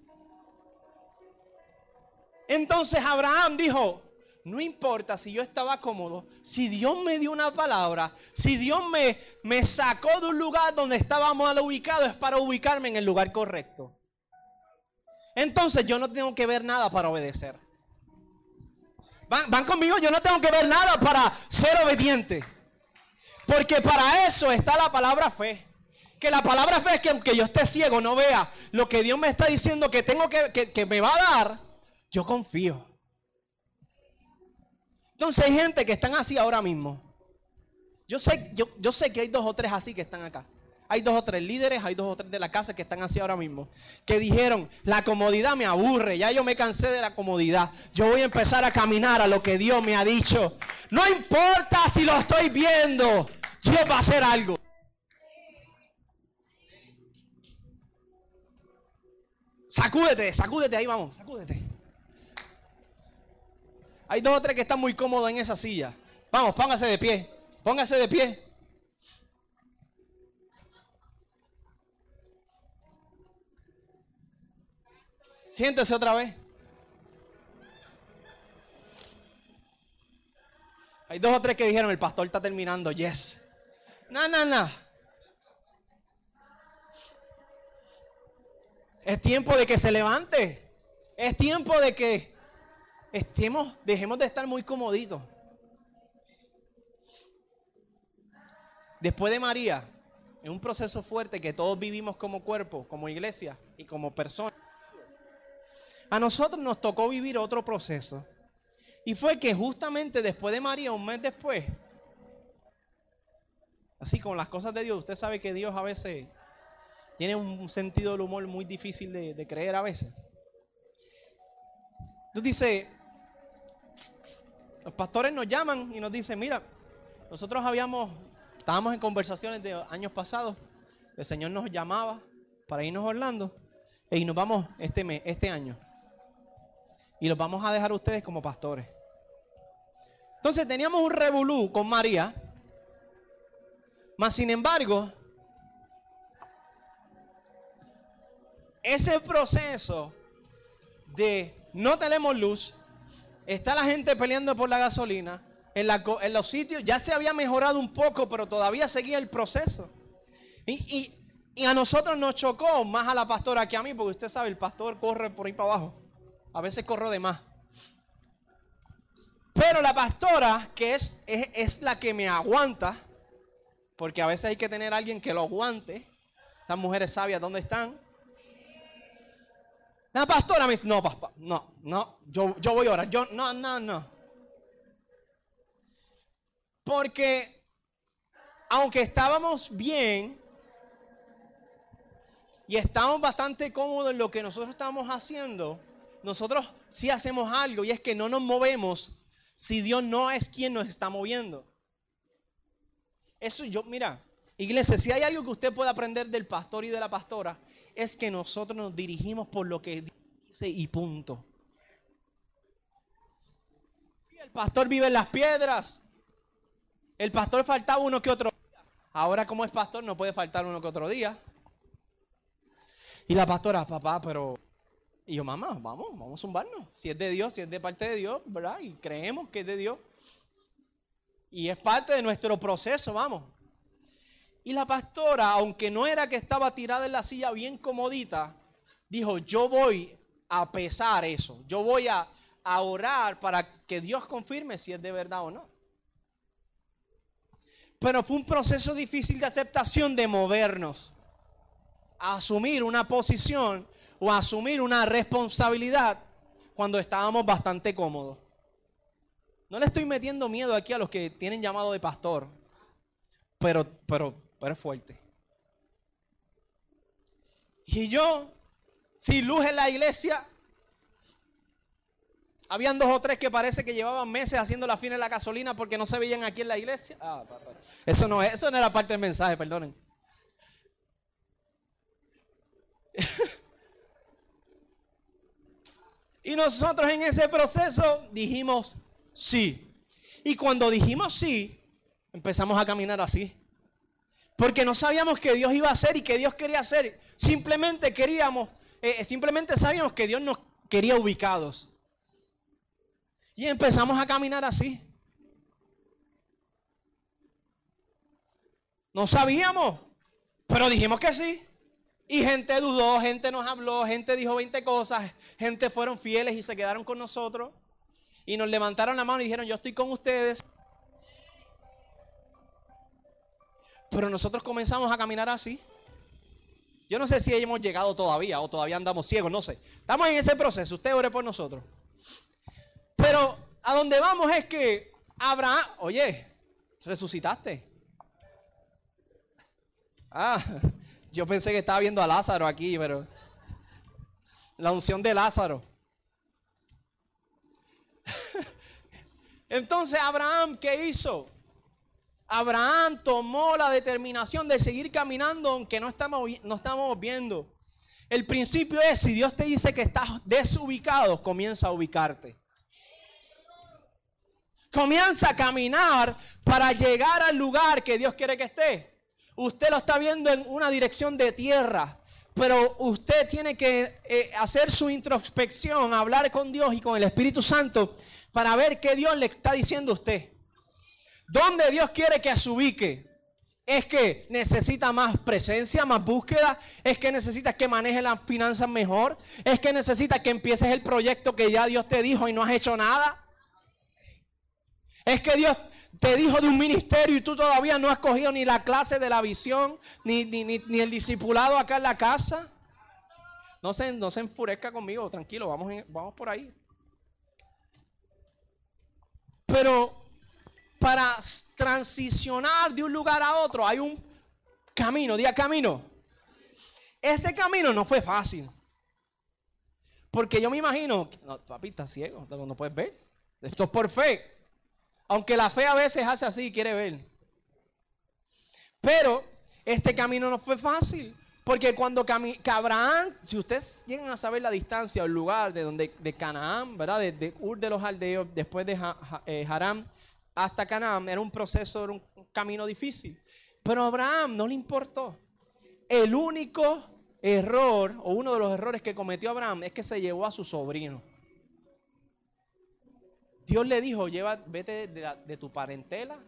Entonces Abraham dijo, no importa si yo estaba cómodo, si Dios me dio una palabra, si Dios me, me sacó de un lugar donde estaba mal ubicado, es para ubicarme en el lugar correcto. Entonces yo no tengo que ver nada para obedecer. Van, conmigo, yo no tengo que ver nada para ser obediente. Porque para eso está la palabra fe. Que la palabra fe es que aunque yo esté ciego, no vea lo que Dios me está diciendo que tengo que, que, que me va a dar, yo confío. Entonces hay gente que están así ahora mismo. Yo sé, yo, yo sé que hay dos o tres así que están acá. Hay dos o tres líderes, hay dos o tres de la casa que están así ahora mismo. Que dijeron, la comodidad me aburre, ya yo me cansé de la comodidad. Yo voy a empezar a caminar a lo que Dios me ha dicho. No importa si lo estoy viendo, Dios va a hacer algo. Sacúdete, sacúdete, ahí vamos, sacúdete. Hay dos o tres que están muy cómodos en esa silla. Vamos, póngase de pie. Póngase de pie. Siéntese otra vez. Hay dos o tres que dijeron, el pastor está terminando, yes. No, no, no. Es tiempo de que se levante. Es tiempo de que estemos, dejemos de estar muy comoditos. Después de María, en un proceso fuerte que todos vivimos como cuerpo, como iglesia y como personas, a nosotros nos tocó vivir otro proceso. Y fue que justamente después de María, un mes después, así como las cosas de Dios, usted sabe que Dios a veces tiene un sentido del humor muy difícil de, de creer a veces. Entonces dice, los pastores nos llaman y nos dicen, mira, nosotros habíamos, estábamos en conversaciones de años pasados, el Señor nos llamaba para irnos a Orlando y nos vamos este mes, este año. Y los vamos a dejar a ustedes como pastores. Entonces teníamos un revolú con María, mas sin embargo, ese proceso de no tenemos luz, Está la gente peleando por la gasolina. En, los sitios ya se había mejorado un poco, pero todavía seguía el proceso. Y, a nosotros nos chocó más a la pastora que a mí, porque usted sabe, el pastor corre por ahí para abajo. A veces corre de más. Pero la pastora, que es, es, la que me aguanta, porque a veces hay que tener a alguien que lo aguante, Esas mujeres sabias, ¿dónde están? La pastora me dice, no, no, no, yo, yo voy a orar. Yo, no, no, no. Porque aunque estábamos bien y estamos bastante cómodos en lo que nosotros estamos haciendo, nosotros sí hacemos algo y es que no nos movemos si Dios no es quien nos está moviendo. Eso yo, mira, iglesia, si hay algo que usted puede aprender del pastor y de la pastora, es que nosotros nos dirigimos por lo que dice y punto. el pastor vive en las piedras. El pastor faltaba uno que otro día. Ahora como es pastor no puede faltar uno que otro día. Y la pastora, papá, pero y yo, mamá, vamos, vamos a zumbarnos. Si es de Dios, si es de parte de Dios, ¿verdad? Y creemos que es de Dios. Y es parte de nuestro proceso, vamos. Y la pastora, aunque no era que estaba tirada en la silla bien comodita, dijo, yo voy a pesar eso. Yo voy a, a orar para que Dios confirme si es de verdad o no. Pero fue un proceso difícil de aceptación de movernos, a asumir una posición o asumir una responsabilidad cuando estábamos bastante cómodos. No le estoy metiendo miedo aquí a los que tienen llamado de pastor, pero, pero, pero es fuerte. Y yo, sin luz en la iglesia, habían dos o tres que parece que llevaban meses haciendo la fina en la gasolina porque no se veían aquí en la iglesia. Ah, eso no es, eso no era parte del mensaje, perdonen. [LAUGHS] Y nosotros en ese proceso dijimos sí. Y cuando dijimos sí, empezamos a caminar así. Porque no sabíamos que Dios iba a hacer y que Dios quería hacer. Simplemente queríamos, eh, simplemente sabíamos que Dios nos quería ubicados. Y empezamos a caminar así. No sabíamos, pero dijimos que sí. Y gente dudó, gente nos habló, gente dijo 20 cosas, gente fueron fieles y se quedaron con nosotros. Y nos levantaron la mano y dijeron, yo estoy con ustedes. Pero nosotros comenzamos a caminar así. Yo no sé si hemos llegado todavía o todavía andamos ciegos, no sé. Estamos en ese proceso, usted ore por nosotros. Pero a donde vamos es que Abraham, oye, resucitaste. Ah, yo pensé que estaba viendo a Lázaro aquí, pero la unción de Lázaro. [LAUGHS] Entonces Abraham, ¿qué hizo? Abraham tomó la determinación de seguir caminando aunque no estamos, no estamos viendo. El principio es, si Dios te dice que estás desubicado, comienza a ubicarte. Comienza a caminar para llegar al lugar que Dios quiere que esté. Usted lo está viendo en una dirección de tierra, pero usted tiene que eh, hacer su introspección, hablar con Dios y con el Espíritu Santo para ver qué Dios le está diciendo a usted. ¿Dónde Dios quiere que se ubique? Es que necesita más presencia, más búsqueda. Es que necesita que maneje las finanzas mejor. Es que necesita que empieces el proyecto que ya Dios te dijo y no has hecho nada. Es que Dios te dijo de un ministerio y tú todavía no has cogido ni la clase de la visión, ni, ni, el discipulado acá en la casa. No se, no se enfurezca conmigo, tranquilo, vamos, vamos por ahí. Pero para transicionar de un lugar a otro hay un camino, diga camino. Este camino no fue fácil. Porque yo me imagino, no, papi, está ciego, no puedes ver. Esto es por fe. Aunque la fe a veces hace así, quiere ver. Pero este camino no fue fácil. Porque cuando Abraham, si ustedes llegan a saber la distancia o el lugar de donde de Canaán, ¿verdad? De, Ur de los Aldeos, después de eh, Haram hasta Canaán, era un proceso, era un camino difícil. Pero a Abraham no le importó. El único error, o uno de los errores que cometió Abraham, es que se llevó a su sobrino. Dios le dijo, lleva, vete de, tu parentela,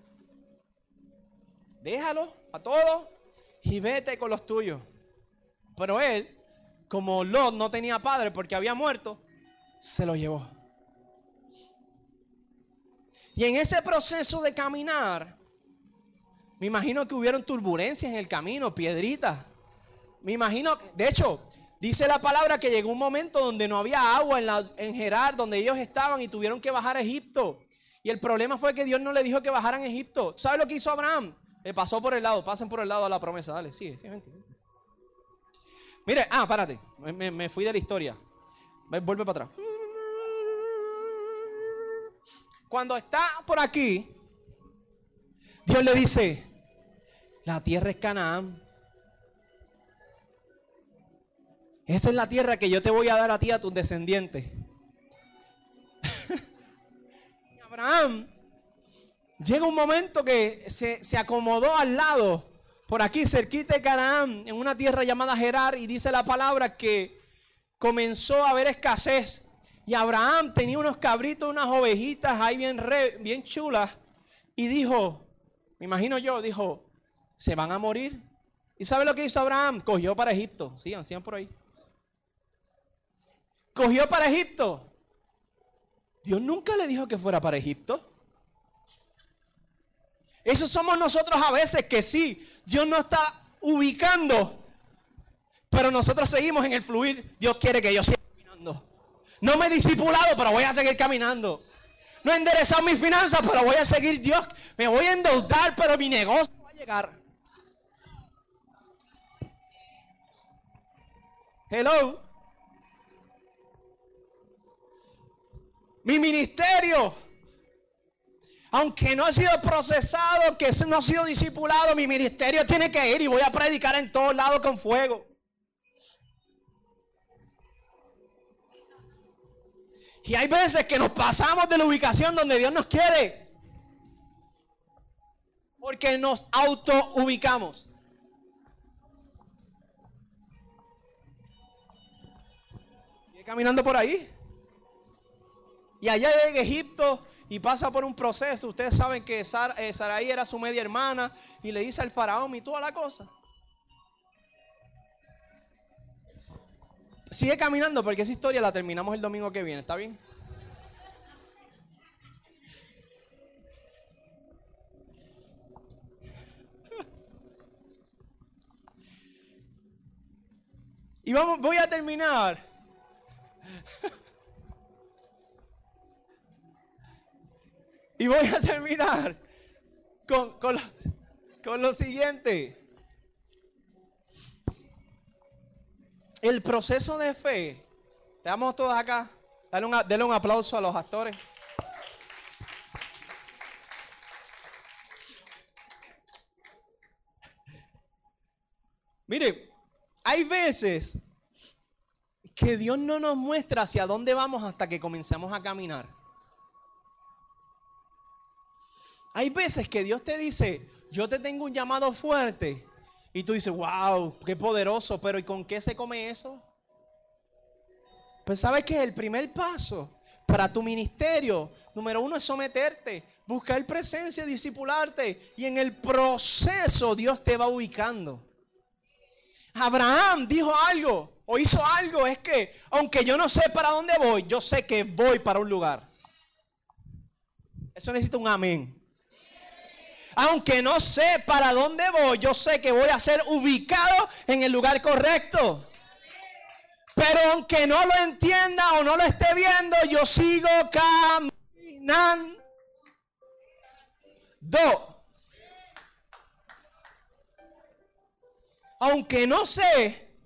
déjalo a todos y vete con los tuyos. Pero él, como Lot no tenía padre porque había muerto, se lo llevó. Y en ese proceso de caminar, me imagino que hubieron turbulencias en el camino, piedritas. me imagino, de hecho, dice la palabra que llegó un momento donde no había agua en, la, Gerar, donde ellos estaban y tuvieron que bajar a Egipto. Y el problema fue que Dios no le dijo que bajaran a Egipto. ¿Sabe lo que hizo Abraham? Le pasó por el lado, pasen por el lado a la promesa, dale, sigue, sigue. Mire, ah, párate, me fui de la historia. Vuelve para atrás. Cuando está por aquí, Dios le dice, la tierra es Canaán. Esa es la tierra que yo te voy a dar a ti, a tus descendientes. [LAUGHS] Abraham llega un momento que se, se, acomodó al lado, por aquí cerquita de Canaán, en una tierra llamada Gerar, y dice la palabra que comenzó a haber escasez. Y Abraham tenía unos cabritos, unas ovejitas ahí bien, bien chulas. Y dijo, me imagino yo, dijo, se van a morir. ¿Y sabe lo que hizo Abraham? Cogió para Egipto. Sigan, sigan por ahí. Cogió para Egipto. Dios nunca le dijo que fuera para Egipto. Eso somos nosotros a veces que sí, Dios no está ubicando, pero nosotros seguimos en el fluir. Dios quiere que yo siga caminando. No me he discipulado, pero voy a seguir caminando. No he enderezado mis finanzas, pero voy a seguir Dios. Me voy a endeudar, pero mi negocio va a llegar. Hello. Mi ministerio, aunque no ha sido procesado, que no ha sido discipulado, mi ministerio tiene que ir y voy a predicar en todos lados con fuego. Y hay veces que nos pasamos de la ubicación donde Dios nos quiere. Porque nos auto ubicamos. Y caminando por ahí. Y allá en Egipto y pasa por un proceso. Ustedes saben que eh, Saraí era su media hermana y le dice al faraón y toda la cosa. Sigue caminando porque esa historia la terminamos el domingo que viene, ¿está bien? [LAUGHS] Y vamos, voy a terminar. [LAUGHS] y voy a terminar con, con, lo, con lo siguiente. el proceso de fe, estamos todos acá, dale un, un aplauso a los actores. Mire, hay veces que Dios no nos muestra hacia dónde vamos hasta que comencemos a caminar. Hay veces que Dios te dice, yo te tengo un llamado fuerte, y tú dices, wow, qué poderoso, pero ¿y con qué se come eso? Pues sabes que el primer paso para tu ministerio, número uno es someterte, buscar presencia, discipularte. Y en el proceso Dios te va ubicando. Abraham dijo algo o hizo algo, es que aunque yo no sé para dónde voy, yo sé que voy para un lugar. Eso necesita un amén. Aunque no sé para dónde voy, yo sé que voy a ser ubicado en el lugar correcto. Pero aunque no lo entienda o no lo esté viendo, yo sigo caminando. Aunque no sé,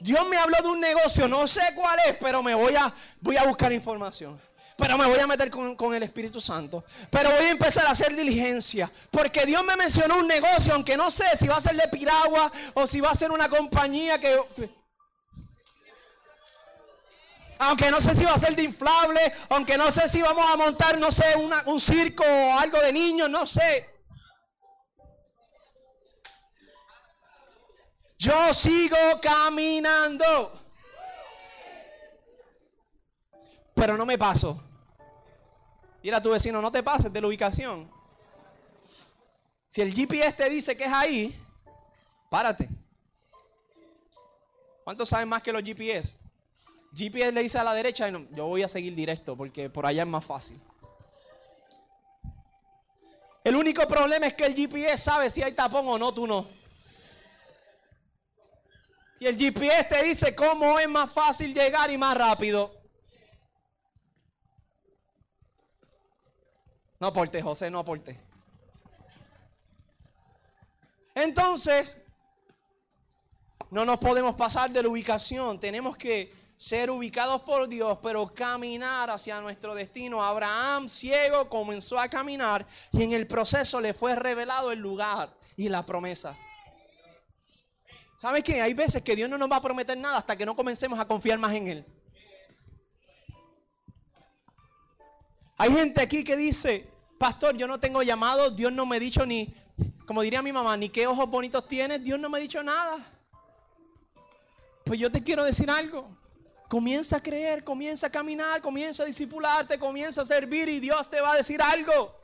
Dios me habló de un negocio, no sé cuál es, pero me voy a, voy a buscar información pero me voy a meter con, el Espíritu Santo. Pero voy a empezar a hacer diligencia. Porque Dios me mencionó un negocio, aunque no sé si va a ser de piragua o si va a ser una compañía que... Aunque no sé si va a ser de inflable, aunque no sé si vamos a montar, no sé, un circo o algo de niños, no sé. Yo sigo caminando. Pero no me paso. Mira a tu vecino, no te pases de la ubicación. Si el GPS te dice que es ahí, párate. ¿Cuántos saben más que los GPS? GPS le dice a la derecha, no, yo voy a seguir directo porque por allá es más fácil. El único problema es que el GPS sabe si hay tapón o no, tú no. Y el GPS te dice cómo es más fácil llegar y más rápido. No aporte, José, no aporte. Entonces, no nos podemos pasar de la ubicación. Tenemos que ser ubicados por Dios, pero caminar hacia nuestro destino. Abraham, ciego, comenzó a caminar y en el proceso le fue revelado el lugar y la promesa. ¿Sabe qué? Hay veces que Dios no nos va a prometer nada hasta que no comencemos a confiar más en Él. Hay gente aquí que dice, pastor, yo no tengo llamado, Dios no me ha dicho ni, como diría mi mamá, ni qué ojos bonitos tienes, Dios no me ha dicho nada. Pues yo te quiero decir algo. Comienza a creer, comienza a caminar, comienza a discipularte, comienza a servir y Dios te va a decir algo.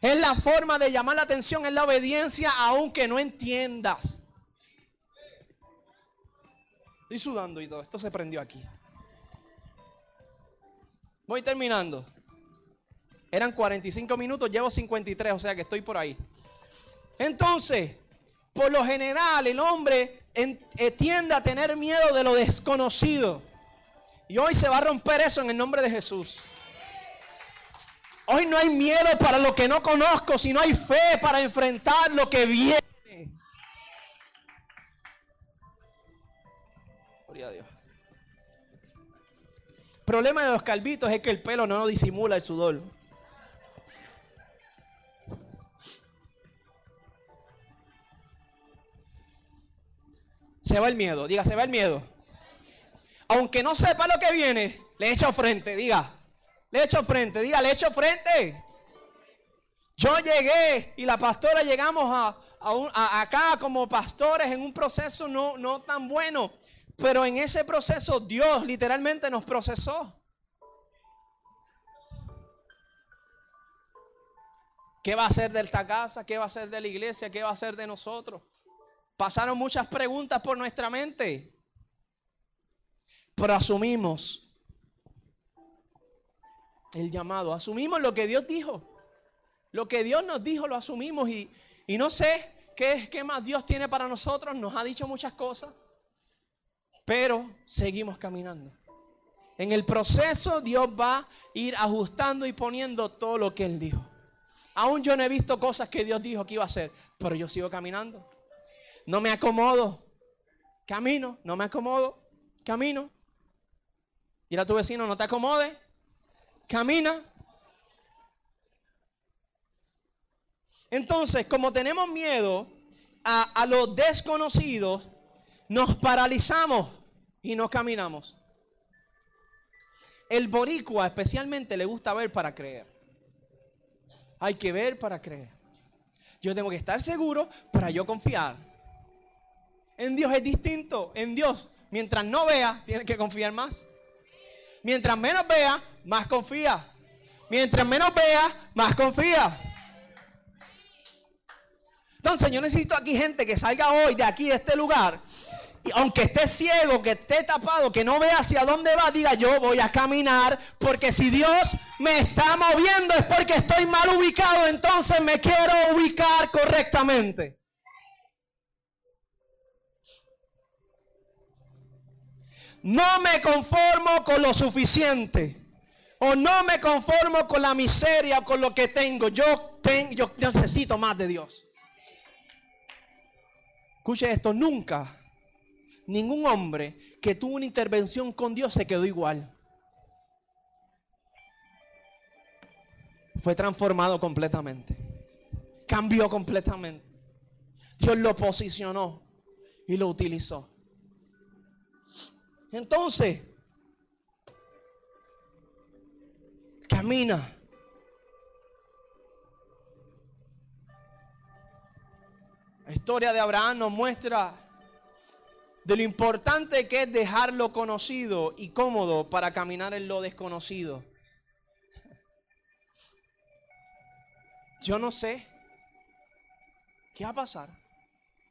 Es la forma de llamar la atención, es la obediencia aunque no entiendas. Estoy sudando y todo, esto se prendió aquí. Voy terminando. Eran 45 minutos, llevo 53, o sea que estoy por ahí. Entonces, por lo general, el hombre eh, tiende a tener miedo de lo desconocido. Y hoy se va a romper eso en el nombre de Jesús. Hoy no hay miedo para lo que no conozco, sino hay fe para enfrentar lo que viene. Gloria a Dios. Problema de los calvitos es que el pelo no disimula el sudor. Se va el miedo, diga, se va el miedo. Aunque no sepa lo que viene, le echa frente, diga. Le echo frente, diga, le echo frente. Yo llegué y la pastora llegamos a, acá como pastores en un proceso no, no tan bueno. Pero en ese proceso Dios literalmente nos procesó. ¿Qué va a hacer de esta casa? ¿Qué va a hacer de la iglesia? ¿Qué va a hacer de nosotros? Pasaron muchas preguntas por nuestra mente. Pero asumimos el llamado. Asumimos lo que Dios dijo. Lo que Dios nos dijo lo asumimos y, no sé qué, qué más Dios tiene para nosotros. Nos ha dicho muchas cosas. Pero seguimos caminando. En el proceso Dios va a ir ajustando y poniendo todo lo que Él dijo. Aún yo no he visto cosas que Dios dijo que iba a hacer, pero yo sigo caminando. No me acomodo. Camino, no me acomodo. Camino. Y a tu vecino, no te acomodes camina. Entonces, como tenemos miedo a, a los desconocidos, nos paralizamos y no caminamos. El boricua especialmente le gusta ver para creer. Hay que ver para creer. Yo tengo que estar seguro para yo confiar. En Dios es distinto. En Dios, mientras no vea, tiene que confiar más. Mientras menos vea, más confía. Mientras menos vea, más confía. Entonces yo necesito aquí gente que salga hoy de aquí, de este lugar. Y aunque esté ciego, que esté tapado, que no vea hacia dónde va, diga yo voy a caminar. Porque si Dios me está moviendo es porque estoy mal ubicado. Entonces me quiero ubicar correctamente. No me conformo con lo suficiente. O no me conformo con la miseria o con lo que tengo. Yo, tengo, yo necesito más de Dios. Escuche esto, nunca ningún hombre que tuvo una intervención con Dios se quedó igual. Fue transformado completamente. Cambió completamente. Dios lo posicionó y lo utilizó. Entonces, camina. La historia de Abraham nos muestra de lo importante que es dejar lo conocido y cómodo para caminar en lo desconocido. Yo no sé qué va a pasar,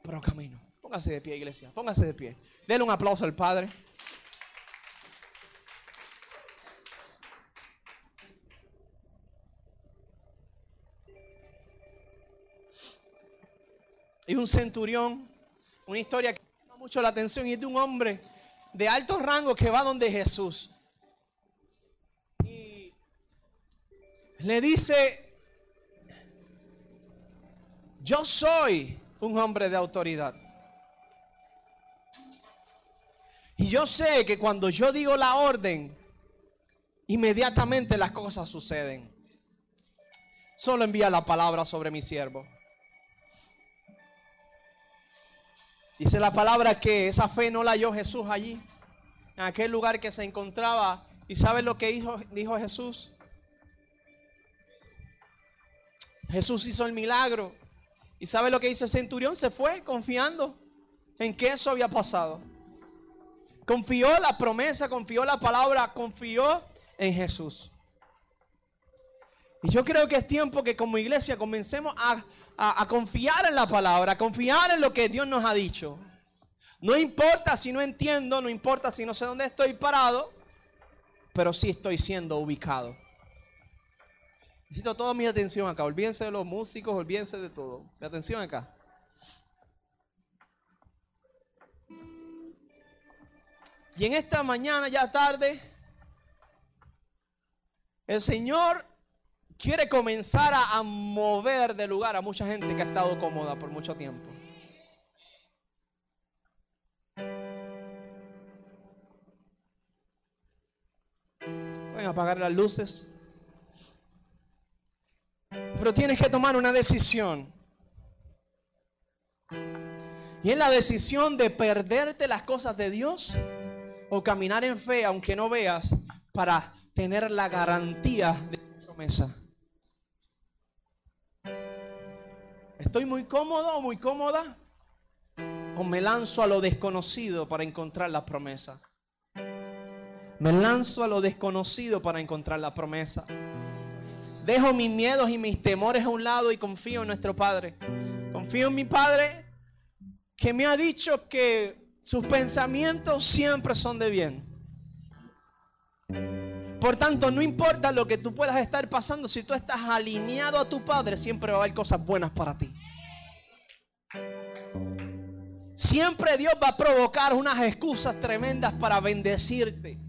pero camino. Póngase de pie, iglesia. Póngase de pie. Denle un aplauso al Padre. Y un centurión una historia que mucho la atención y es de un hombre de alto rango que va donde Jesús. Y le dice, yo soy un hombre de autoridad. Y yo sé que cuando yo digo la orden, inmediatamente las cosas suceden. Solo envía la palabra sobre mi siervo. Dice la palabra que esa fe no la halló Jesús allí, en aquel lugar que se encontraba. ¿Y sabe lo que dijo, dijo Jesús? Jesús hizo el milagro. ¿Y sabe lo que hizo el centurión? Se fue confiando en que eso había pasado. Confió la promesa, confió la palabra, confió en Jesús. Y yo creo que es tiempo que como iglesia comencemos a, confiar en la palabra, a confiar en lo que Dios nos ha dicho. No importa si no entiendo, no importa si no sé dónde estoy parado, pero sí estoy siendo ubicado. Necesito toda mi atención acá. Olvídense de los músicos, olvídense de todo. Mi atención acá. Y en esta mañana ya tarde, el Señor quiere comenzar a, mover de lugar a mucha gente que ha estado cómoda por mucho tiempo. Pueden apagar las luces. Pero tienes que tomar una decisión. Y es la decisión de perderte las cosas de Dios o caminar en fe aunque no veas para tener la garantía de la promesa. ¿Estoy muy cómodo o muy cómoda? ¿O me lanzo a lo desconocido para encontrar la promesa? Me lanzo a lo desconocido para encontrar la promesa. Dejo mis miedos y mis temores a un lado y confío en nuestro Padre. Confío en mi Padre que me ha dicho que sus pensamientos siempre son de bien. Por tanto, no importa lo que tú puedas estar pasando, si tú estás alineado a tu Padre, siempre va a haber cosas buenas para ti. Siempre Dios va a provocar unas excusas tremendas para bendecirte.